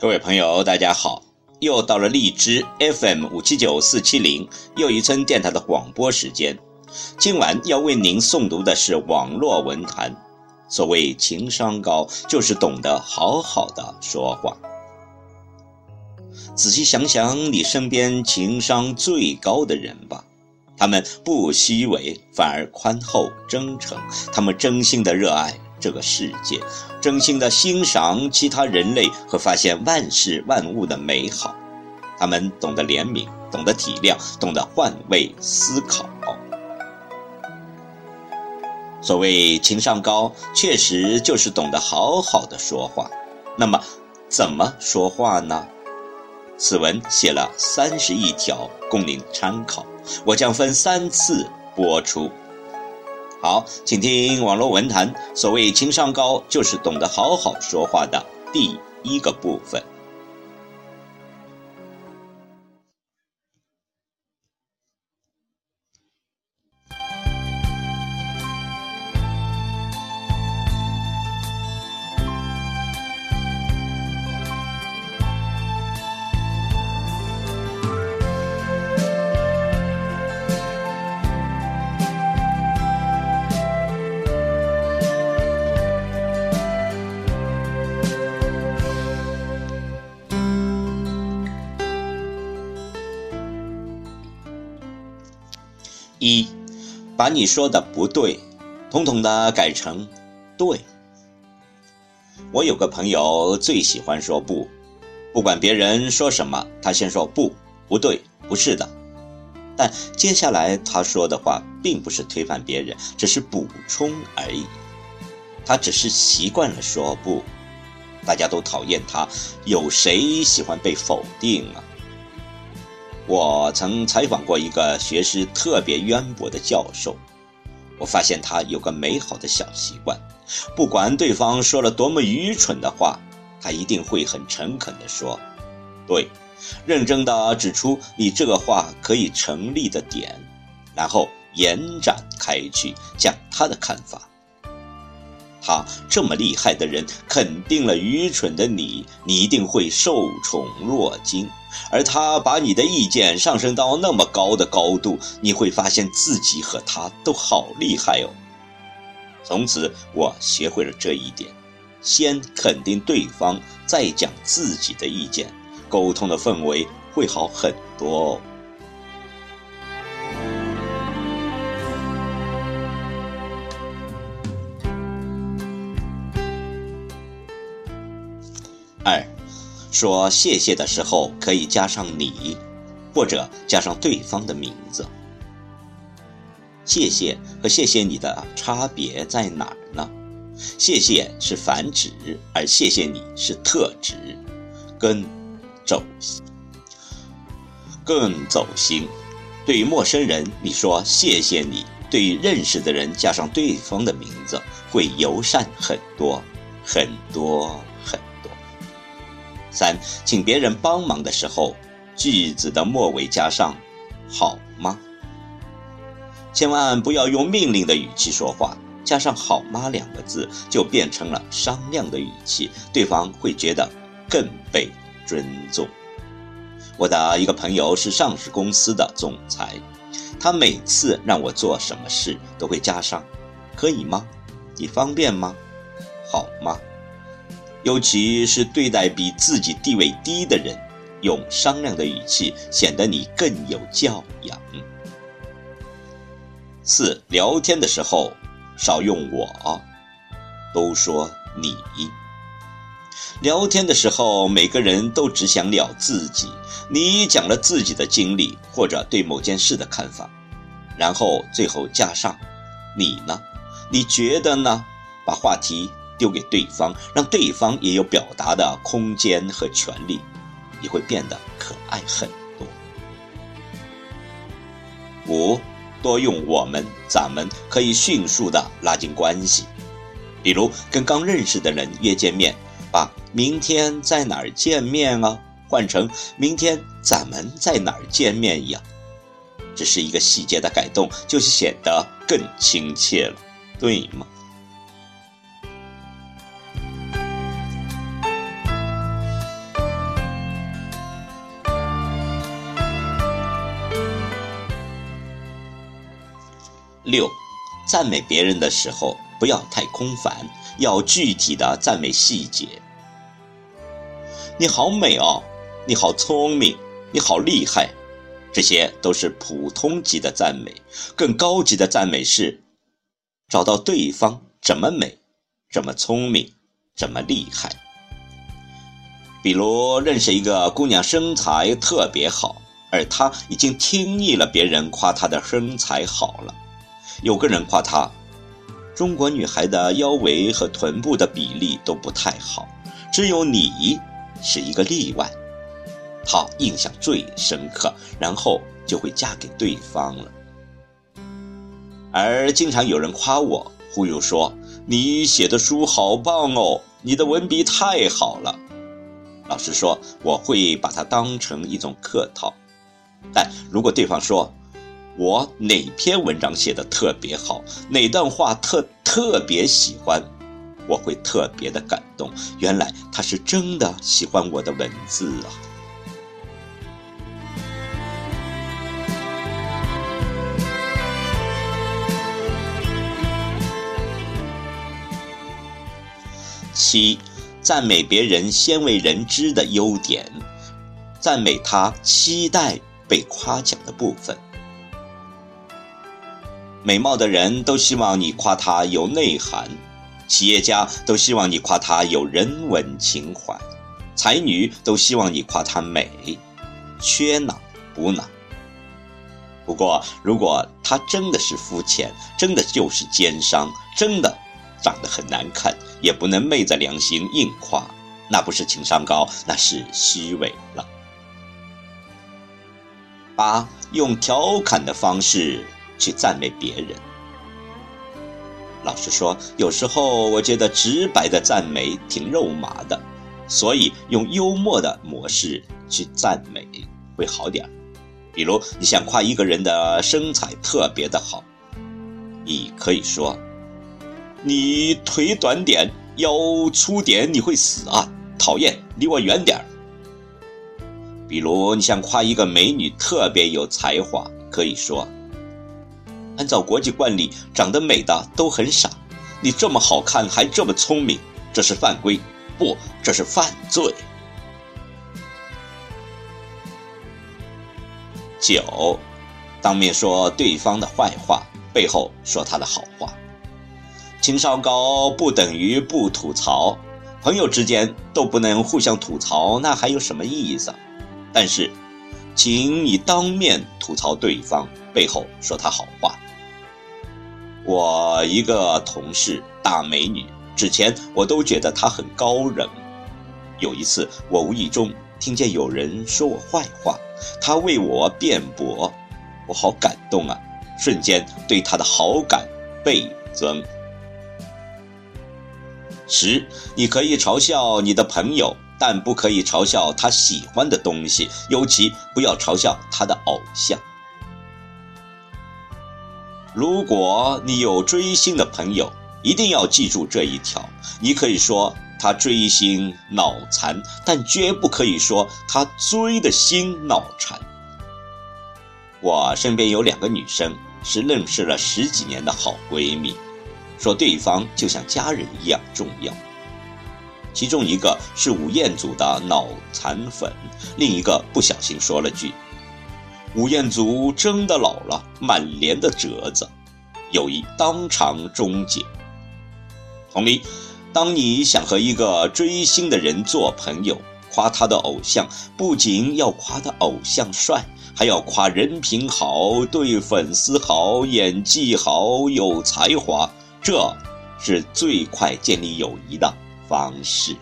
各位朋友，大家好！又到了荔枝 FM 五七九四七零又一村电台的广播时间。今晚要为您诵读的是网络文坛。所谓情商高，就是懂得好好的说话。仔细想想，你身边情商最高的人吧，他们不虚伪，反而宽厚真诚，他们真心的热爱。这个世界，真心的欣赏其他人类和发现万事万物的美好，他们懂得怜悯，懂得体谅，懂得换位思考。所谓情商高，确实就是懂得好好的说话。那么，怎么说话呢？此文写了三十一条，供您参考。我将分三次播出。好，请听网络文坛。所谓情商高，就是懂得好好说话的第一个部分。把你说的不对，统统的改成对。我有个朋友最喜欢说不，不管别人说什么，他先说不，不对，不是的。但接下来他说的话，并不是推翻别人，只是补充而已。他只是习惯了说不，大家都讨厌他，有谁喜欢被否定啊？我曾采访过一个学识特别渊博的教授，我发现他有个美好的小习惯，不管对方说了多么愚蠢的话，他一定会很诚恳地说：“对，认真地指出你这个话可以成立的点，然后延展开去讲他的看法。”他这么厉害的人，肯定了愚蠢的你，你一定会受宠若惊。而他把你的意见上升到那么高的高度，你会发现自己和他都好厉害哦。从此，我学会了这一点：先肯定对方，再讲自己的意见，沟通的氛围会好很多哦。二，说谢谢的时候可以加上你，或者加上对方的名字。谢谢和谢谢你的差别在哪儿呢？谢谢是繁殖，而谢谢你是特指，更走心。更走心。对于陌生人，你说谢谢你；对于认识的人，加上对方的名字，会友善很多很多。三，请别人帮忙的时候，句子的末尾加上“好吗”。千万不要用命令的语气说话，加上“好吗”两个字，就变成了商量的语气，对方会觉得更被尊重。我的一个朋友是上市公司的总裁，他每次让我做什么事，都会加上“可以吗？你方便吗？？”尤其是对待比自己地位低的人，用商量的语气，显得你更有教养。四，聊天的时候少用我，都说你。聊天的时候，每个人都只想聊自己，你讲了自己的经历或者对某件事的看法，然后最后加上你呢？你觉得呢？把话题丢给对方，让对方也有表达的空间和权利，你会变得可爱很多。五，多用我们、咱们，可以迅速的拉近关系。比如跟刚认识的人约见面，把“明天在哪儿见面啊”换成“明天咱们在哪儿见面呀”，只是一个细节的改动，就是显得更亲切了，对吗？六，赞美别人的时候。不要太空泛，要具体的赞美细节。你好美哦，你好聪明，你好厉害，这些都是普通级的赞美。更高级的赞美是找到对方怎么美，怎么聪明，怎么厉害。比如认识一个姑娘，身材特别好，而她已经听腻了别人夸她的身材好了。有个人夸她。中国女孩的腰围和臀部的比例都不太好，只有你是一个例外。她印象最深刻，然后就会嫁给对方了。而经常有人夸我，忽悠说你写的书好棒哦，你的文笔太好了。老实说，我会把它当成一种客套。但如果对方说，我哪篇文章写的特别好，哪段话特特别喜欢，我会特别的感动。原来他是真的喜欢我的文字啊！七，赞美别人鲜为人知的优点，赞美他期待被夸奖的部分。美貌的人都希望你夸她有内涵，企业家都希望你夸她有人文情怀，才女都希望你夸她美，缺哪补哪。不过，如果他真的是肤浅，真的就是奸商，真的长得很难看，也不能昧着良心硬夸，那不是情商高，那是虚伪了。八，用调侃的方式。去赞美别人。老实说，有时候我觉得直白的赞美挺肉麻的，所以用幽默的模式去赞美会好点儿比如，你想夸一个人的身材特别的好，你可以说：“你腿短点，腰粗点，你会死啊！讨厌，离我远点儿比如，你想夸一个美女特别有才华，可以说。按照国际惯例，长得美的都很傻。你这么好看，还这么聪明，这是犯规，不，这是犯罪。九，当面说对方的坏话，背后说他的好话。情商高不等于不吐槽，朋友之间都不能互相吐槽，那还有什么意思？但是，请你当面吐槽对方，背后说他好话。我一个同事，大美女，之前我都觉得她很高冷。有一次，我无意中听见有人说我坏话，她为我辩驳，我好感动啊！瞬间对她的好感倍增。十，你可以嘲笑你的朋友，但不可以嘲笑他喜欢的东西，尤其不要嘲笑他的偶像。如果你有追星的朋友，一定要记住这一条。你可以说他追星脑残，但绝不可以说他追的心脑残。我身边有两个女生是认识了十几年的好闺蜜，说对方就像家人一样重要。其中一个是吴彦祖的脑残粉，另一个不小心说了句。吴彦祖真的老了，满脸的褶子，友谊当场终结。同理，当你想和一个追星的人做朋友，夸他的偶像，不仅要夸他偶像帅，还要夸人品好，对粉丝好，演技好，有才华，这是最快建立友谊的方式。